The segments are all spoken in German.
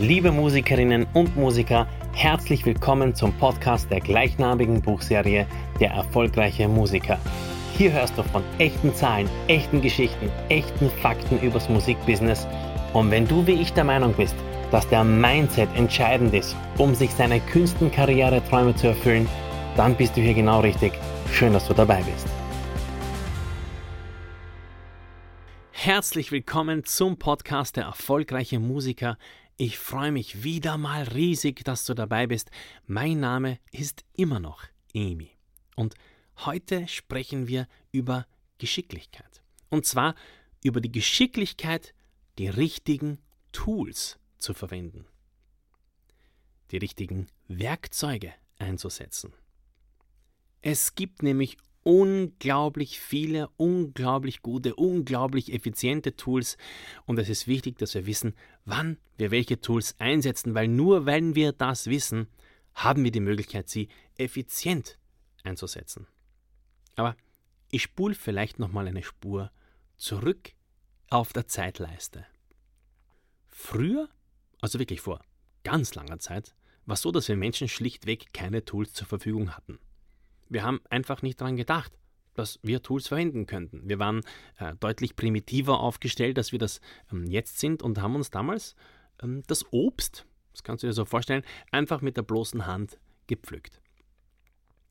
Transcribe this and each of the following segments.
Liebe Musikerinnen und Musiker, herzlich willkommen zum Podcast der gleichnamigen Buchserie Der erfolgreiche Musiker. Hier hörst du von echten Zahlen, echten Geschichten, echten Fakten übers Musikbusiness. Und wenn du wie ich der Meinung bist, dass der Mindset entscheidend ist, um sich seine Künstenkarriere-Träume zu erfüllen, dann bist du hier genau richtig. Schön, dass du dabei bist. Herzlich willkommen zum Podcast der erfolgreiche Musiker. Ich freue mich wieder mal riesig, dass du dabei bist. Mein Name ist immer noch Amy. Und heute sprechen wir über Geschicklichkeit. Und zwar über die Geschicklichkeit, die richtigen Tools zu verwenden. Die richtigen Werkzeuge einzusetzen. Es gibt nämlich unglaublich viele, unglaublich gute, unglaublich effiziente Tools und es ist wichtig, dass wir wissen, wann wir welche Tools einsetzen, weil nur wenn wir das wissen, haben wir die Möglichkeit, sie effizient einzusetzen. Aber ich spule vielleicht nochmal eine Spur zurück auf der Zeitleiste. Früher, also wirklich vor ganz langer Zeit, war es so, dass wir Menschen schlichtweg keine Tools zur Verfügung hatten. Wir haben einfach nicht daran gedacht, dass wir Tools verwenden könnten. Wir waren äh, deutlich primitiver aufgestellt, als wir das ähm, jetzt sind und haben uns damals ähm, das Obst, das kannst du dir so vorstellen, einfach mit der bloßen Hand gepflückt.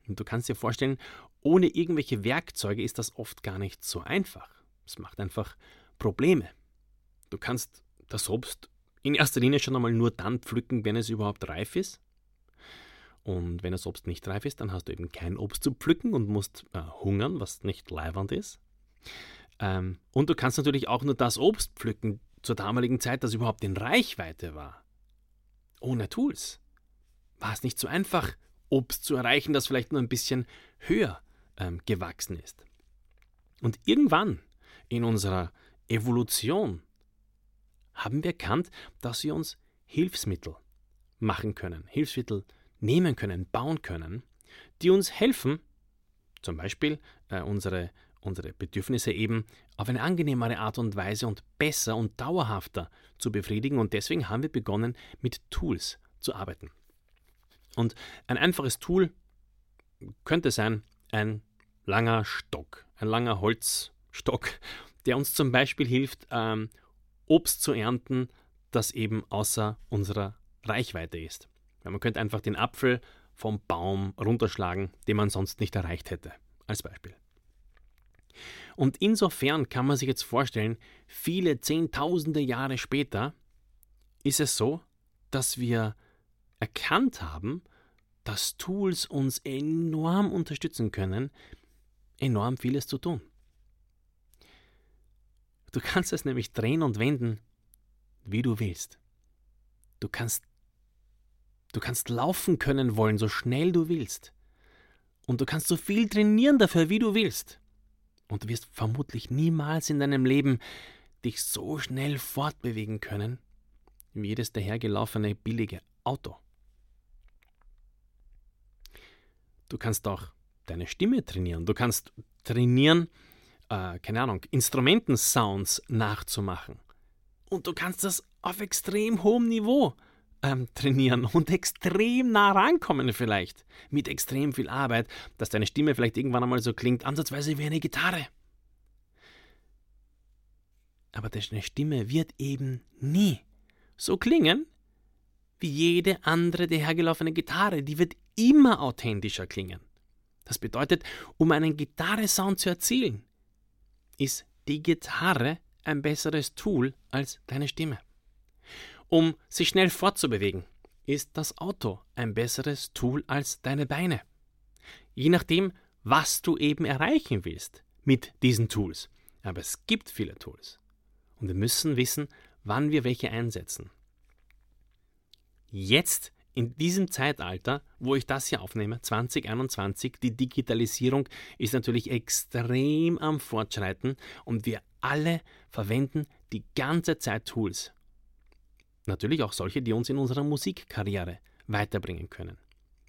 Und du kannst dir vorstellen, ohne irgendwelche Werkzeuge ist das oft gar nicht so einfach. Es macht einfach Probleme. Du kannst das Obst in erster Linie schon einmal nur dann pflücken, wenn es überhaupt reif ist. Und wenn das Obst nicht reif ist, dann hast du eben kein Obst zu pflücken und musst äh, hungern, was nicht leiwand ist. Ähm, und du kannst natürlich auch nur das Obst pflücken zur damaligen Zeit, das überhaupt in Reichweite war. Ohne Tools war es nicht so einfach, Obst zu erreichen, das vielleicht nur ein bisschen höher ähm, gewachsen ist. Und irgendwann in unserer Evolution haben wir erkannt, dass wir uns Hilfsmittel machen können. Hilfsmittel nehmen können, bauen können, die uns helfen, zum Beispiel äh, unsere, unsere Bedürfnisse eben auf eine angenehmere Art und Weise und besser und dauerhafter zu befriedigen. Und deswegen haben wir begonnen, mit Tools zu arbeiten. Und ein einfaches Tool könnte sein ein langer Stock, ein langer Holzstock, der uns zum Beispiel hilft, ähm, Obst zu ernten, das eben außer unserer Reichweite ist. Ja, man könnte einfach den Apfel vom Baum runterschlagen, den man sonst nicht erreicht hätte, als Beispiel. Und insofern kann man sich jetzt vorstellen, viele Zehntausende Jahre später ist es so, dass wir erkannt haben, dass Tools uns enorm unterstützen können, enorm vieles zu tun. Du kannst es nämlich drehen und wenden, wie du willst. Du kannst Du kannst laufen können wollen, so schnell du willst. Und du kannst so viel trainieren dafür, wie du willst. Und du wirst vermutlich niemals in deinem Leben dich so schnell fortbewegen können, wie jedes dahergelaufene billige Auto. Du kannst auch deine Stimme trainieren. Du kannst trainieren, äh, keine Ahnung, Instrumentensounds nachzumachen. Und du kannst das auf extrem hohem Niveau ähm, trainieren und extrem nah rankommen vielleicht. Mit extrem viel Arbeit, dass deine Stimme vielleicht irgendwann einmal so klingt, ansatzweise wie eine Gitarre. Aber deine Stimme wird eben nie so klingen wie jede andere dahergelaufene Gitarre. Die wird immer authentischer klingen. Das bedeutet, um einen Gitarre-Sound zu erzielen, ist die Gitarre ein besseres Tool als deine Stimme. Um sich schnell fortzubewegen, ist das Auto ein besseres Tool als deine Beine. Je nachdem, was du eben erreichen willst mit diesen Tools. Aber es gibt viele Tools. Und wir müssen wissen, wann wir welche einsetzen. Jetzt, in diesem Zeitalter, wo ich das hier aufnehme, 2021, die Digitalisierung ist natürlich extrem am Fortschreiten und wir alle verwenden die ganze Zeit Tools. Natürlich auch solche, die uns in unserer Musikkarriere weiterbringen können.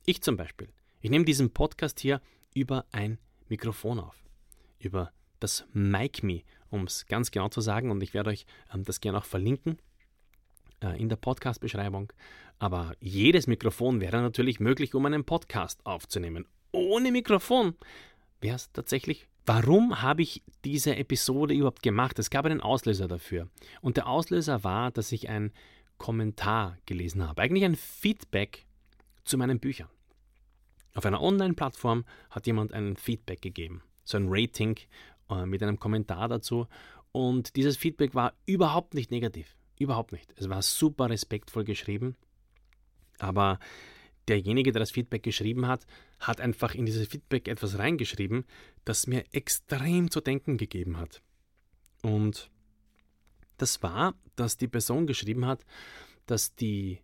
Ich zum Beispiel. Ich nehme diesen Podcast hier über ein Mikrofon auf. Über das MicMe, um es ganz genau zu sagen, und ich werde euch ähm, das gerne auch verlinken. äh, in der Podcast-Beschreibung. Aber jedes Mikrofon wäre natürlich möglich, um einen Podcast aufzunehmen. Ohne Mikrofon wäre es tatsächlich. Warum habe ich diese Episode überhaupt gemacht? Es gab einen Auslöser dafür. Und der Auslöser war, dass ich ein Kommentar gelesen habe. Eigentlich ein Feedback zu meinen Büchern. Auf einer Online-Plattform hat jemand ein Feedback gegeben, so ein Rating äh, mit einem Kommentar dazu. Und dieses Feedback war überhaupt nicht negativ. Überhaupt nicht. Es war super respektvoll geschrieben. Aber derjenige, der das Feedback geschrieben hat, hat einfach in dieses Feedback etwas reingeschrieben, das mir extrem zu denken gegeben hat. Und das war, dass die Person geschrieben hat, dass die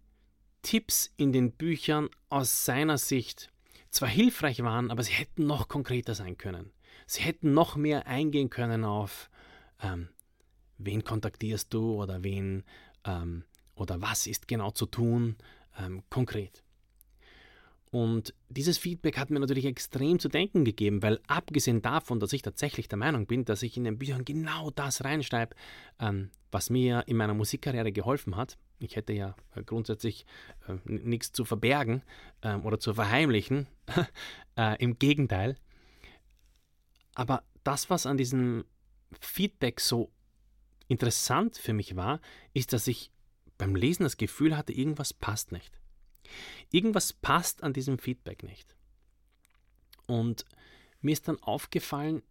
Tipps in den Büchern aus seiner Sicht zwar hilfreich waren, aber sie hätten noch konkreter sein können. Sie hätten noch mehr eingehen können auf, ähm, wen kontaktierst du oder wen ähm, oder was ist genau zu tun, ähm, konkret. Und dieses Feedback hat mir natürlich extrem zu denken gegeben, weil abgesehen davon, dass ich tatsächlich der Meinung bin, dass ich in den Büchern genau das reinschreibe, ähm, was mir in meiner Musikkarriere geholfen hat. Ich hätte ja äh, grundsätzlich äh, nichts zu verbergen äh, oder zu verheimlichen. äh, Im Gegenteil. Aber das, was an diesem Feedback so interessant für mich war, ist, dass ich beim Lesen das Gefühl hatte, irgendwas passt nicht. Irgendwas passt an diesem Feedback nicht. Und mir ist dann aufgefallen,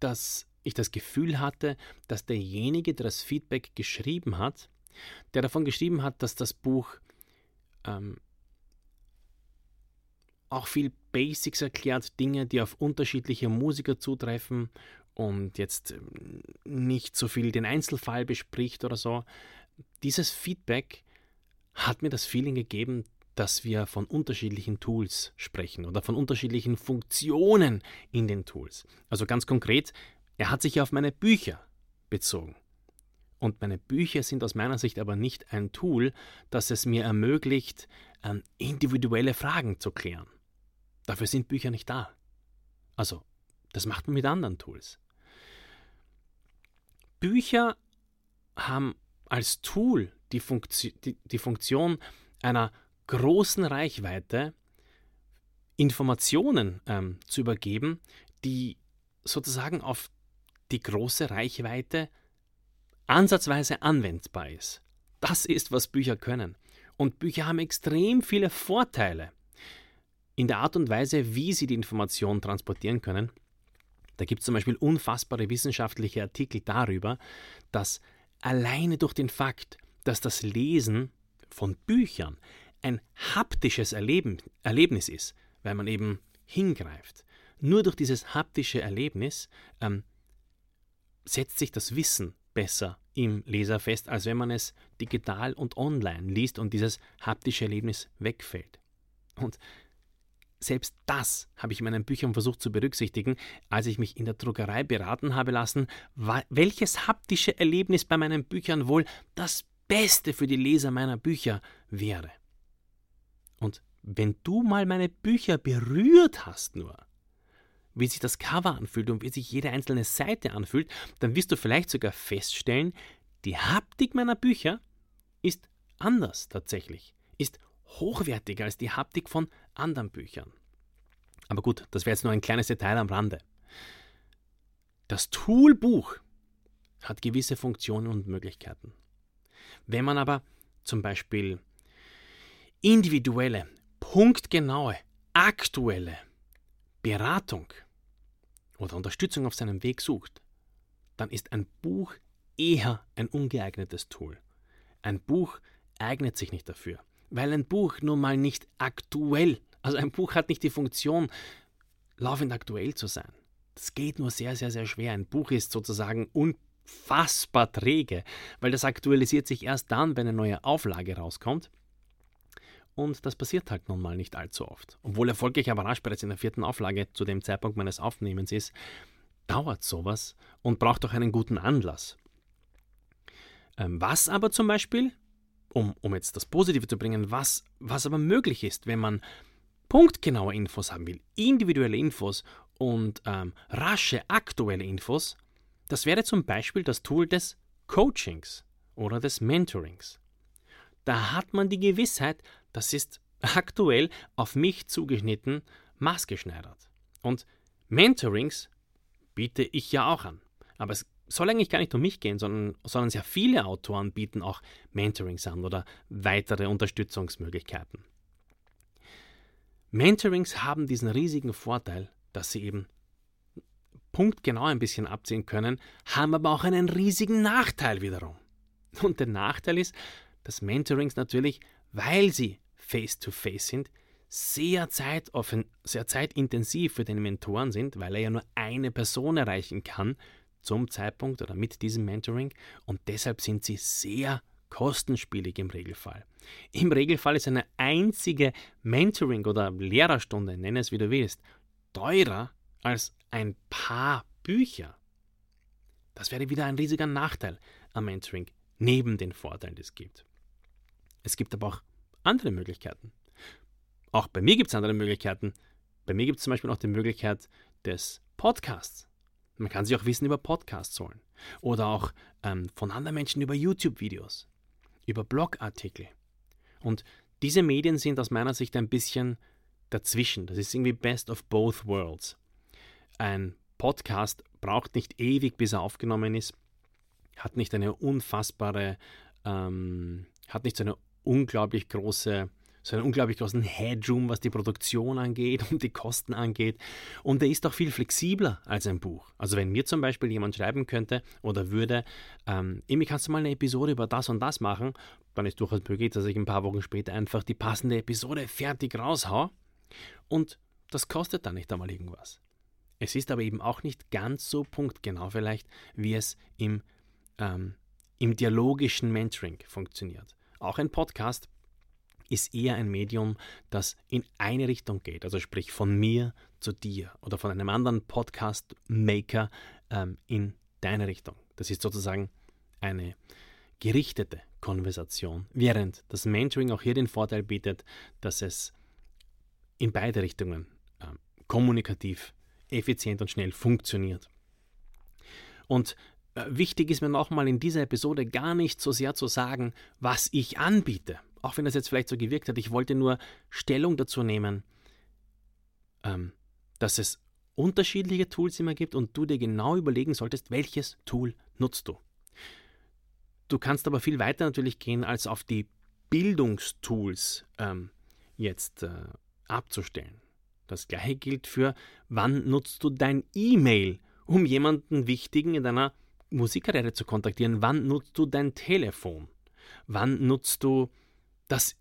dass ich das Gefühl hatte, dass derjenige, der das Feedback geschrieben hat, der davon geschrieben hat, dass das Buch ähm, auch viel Basics erklärt, Dinge, die auf unterschiedliche Musiker zutreffen und jetzt ähm, nicht so viel den Einzelfall bespricht oder so. Dieses Feedback hat mir das Feeling gegeben, dass wir von unterschiedlichen Tools sprechen oder von unterschiedlichen Funktionen in den Tools. Also ganz konkret, er hat sich auf meine Bücher bezogen. Und meine Bücher sind aus meiner Sicht aber nicht ein Tool, das es mir ermöglicht, ähm, individuelle Fragen zu klären. Dafür sind Bücher nicht da. Also, das macht man mit anderen Tools. Bücher haben als Tool die, Funktion, die, die Funktion einer großen Reichweite Informationen ähm, zu übergeben, die sozusagen auf die große Reichweite ansatzweise anwendbar ist. Das ist, was Bücher können. Und Bücher haben extrem viele Vorteile in der Art und Weise, wie sie die Information transportieren können. Da gibt es zum Beispiel unfassbare wissenschaftliche Artikel darüber, dass alleine durch den Fakt, dass das Lesen von Büchern ein haptisches Erleben, Erlebnis ist, weil man eben hingreift. Nur durch dieses haptische Erlebnis ähm, setzt sich das Wissen besser im Leser fest, als wenn man es digital und online liest und dieses haptische Erlebnis wegfällt. Und selbst das habe ich in meinen Büchern versucht zu berücksichtigen, als ich mich in der Druckerei beraten habe lassen, welches haptische Erlebnis bei meinen Büchern wohl das Beste für die Leser meiner Bücher wäre. Und wenn du mal meine Bücher berührt hast nur, wie sich das Cover anfühlt und wie sich jede einzelne Seite anfühlt, dann wirst du vielleicht sogar feststellen, die Haptik meiner Bücher ist anders tatsächlich, ist hochwertiger als die Haptik von anderen Büchern. Aber gut, das wäre jetzt nur ein kleines Detail am Rande. Das Toolbuch hat gewisse Funktionen und Möglichkeiten. Wenn man aber zum Beispiel individuelle, punktgenaue, aktuelle Beratung oder Unterstützung auf seinem Weg sucht, dann ist ein Buch eher ein ungeeignetes Tool. Ein Buch eignet sich nicht dafür, weil ein Buch nun mal nicht aktuell, also ein Buch hat nicht die Funktion, laufend aktuell zu sein. Das geht nur sehr, sehr, sehr schwer. Ein Buch ist sozusagen unfassbar träge, weil das aktualisiert sich erst dann, wenn eine neue Auflage rauskommt. Und das passiert halt nun mal nicht allzu oft. Obwohl erfolgreich aber rasch bereits in der vierten Auflage zu dem Zeitpunkt meines Aufnehmens ist, dauert sowas und braucht auch einen guten Anlass. Ähm, was aber zum Beispiel, um, um jetzt das Positive zu bringen, was, was aber möglich ist, wenn man punktgenaue Infos haben will, individuelle Infos und ähm, rasche aktuelle Infos, das wäre zum Beispiel das Tool des Coachings oder des Mentorings. da hat man die Gewissheit, das ist aktuell auf mich zugeschnitten, maßgeschneidert. Und Mentorings biete ich ja auch an. Aber es soll eigentlich gar nicht um mich gehen, sondern, sondern sehr viele Autoren bieten auch Mentorings an oder weitere Unterstützungsmöglichkeiten. Mentorings haben diesen riesigen Vorteil, dass sie eben punktgenau ein bisschen abziehen können, haben aber auch einen riesigen Nachteil wiederum. Und der Nachteil ist, dass Mentorings natürlich, weil sie face-to-face -face sind, sehr, zeitoffen, sehr zeitintensiv für den Mentoren sind, weil er ja nur eine Person erreichen kann zum Zeitpunkt oder mit diesem Mentoring und deshalb sind sie sehr kostenspielig im Regelfall. Im Regelfall ist eine einzige Mentoring- oder Lehrerstunde, nenne es wie du willst, teurer als ein paar Bücher. Das wäre wieder ein riesiger Nachteil am Mentoring, neben den Vorteilen, die es gibt. Es gibt aber auch andere Möglichkeiten. Auch bei mir gibt es andere Möglichkeiten. Bei mir gibt es zum Beispiel noch die Möglichkeit des Podcasts. Man kann sich auch Wissen über Podcasts holen. Oder auch ähm, von anderen Menschen über YouTube-Videos, über Blogartikel. Und diese Medien sind aus meiner Sicht ein bisschen dazwischen. Das ist irgendwie best of both worlds. Ein Podcast braucht nicht ewig, bis er aufgenommen ist, hat nicht eine unfassbare, ähm, hat nicht so eine unglaublich große so einen unglaublich großen Headroom, was die Produktion angeht und die Kosten angeht. Und er ist auch viel flexibler als ein Buch. Also wenn mir zum Beispiel jemand schreiben könnte oder würde, ähm, kannst du mal eine Episode über das und das machen, dann ist durchaus möglich, dass ich ein paar Wochen später einfach die passende Episode fertig raushau. Und das kostet dann nicht einmal irgendwas. Es ist aber eben auch nicht ganz so punktgenau vielleicht, wie es im, ähm, im dialogischen Mentoring funktioniert. Auch ein Podcast ist eher ein Medium, das in eine Richtung geht, also sprich von mir zu dir oder von einem anderen Podcast-Maker ähm, in deine Richtung. Das ist sozusagen eine gerichtete Konversation, während das Mentoring auch hier den Vorteil bietet, dass es in beide Richtungen äh, kommunikativ, effizient und schnell funktioniert. Und äh, wichtig ist mir nochmal in dieser Episode gar nicht so sehr zu sagen, was ich anbiete auch wenn das jetzt vielleicht so gewirkt hat, ich wollte nur Stellung dazu nehmen, ähm, dass es unterschiedliche Tools immer gibt und du dir genau überlegen solltest, welches Tool nutzt du. Du kannst aber viel weiter natürlich gehen, als auf die Bildungstools ähm, jetzt äh, abzustellen. Das gleiche gilt für, wann nutzt du dein E-Mail, um jemanden Wichtigen in deiner Musikkarriere zu kontaktieren? Wann nutzt du dein Telefon? Wann nutzt du das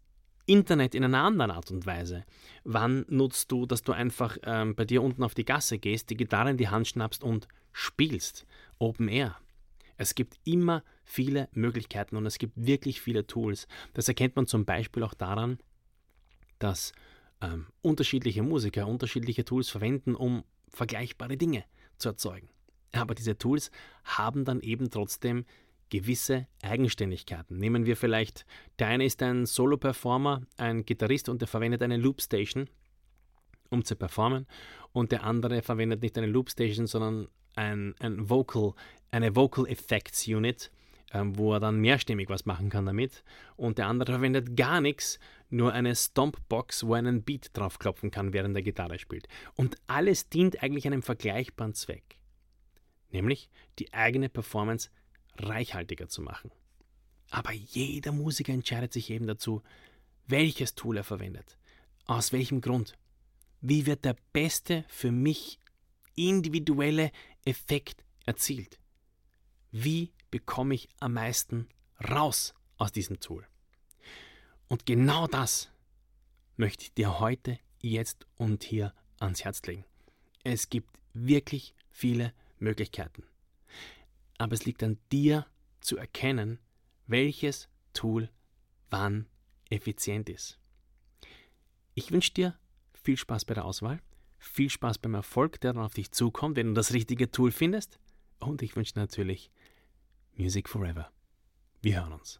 Internet in einer anderen Art und Weise? Wann nutzt du, dass du einfach ähm, bei dir unten auf die Gasse gehst, die Gitarre in die Hand schnappst und spielst? Open Air. Es gibt immer viele Möglichkeiten und es gibt wirklich viele Tools. Das erkennt man zum Beispiel auch daran, dass ähm, unterschiedliche Musiker unterschiedliche Tools verwenden, um vergleichbare Dinge zu erzeugen. Aber diese Tools haben dann eben trotzdem gewisse Eigenständigkeiten. Nehmen wir vielleicht, der eine ist ein Solo-Performer, ein Gitarrist und der verwendet eine Loopstation, um zu performen, und der andere verwendet nicht eine Loopstation, sondern ein, ein Vocal, eine Vocal Effects Unit, ähm, wo er dann mehrstimmig was machen kann damit. Und der andere verwendet gar nichts, nur eine Stompbox, wo er einen Beat draufklopfen kann, während er Gitarre spielt. Und alles dient eigentlich einem vergleichbaren Zweck, nämlich die eigene Performance reichhaltiger zu machen. Aber jeder Musiker entscheidet sich eben dazu, welches Tool er verwendet. Aus welchem Grund? Wie wird der beste für mich individuelle Effekt erzielt? Wie bekomme ich am meisten raus aus diesem Tool? Und genau das möchte ich dir heute, jetzt und hier ans Herz legen. Es gibt wirklich viele Möglichkeiten aber es liegt an dir zu erkennen, welches Tool wann effizient ist. Ich wünsche dir viel Spaß bei der Auswahl, viel Spaß beim Erfolg, der dann auf dich zukommt, wenn du das richtige Tool findest. Und ich wünsche natürlich Music Forever. Wir hören uns.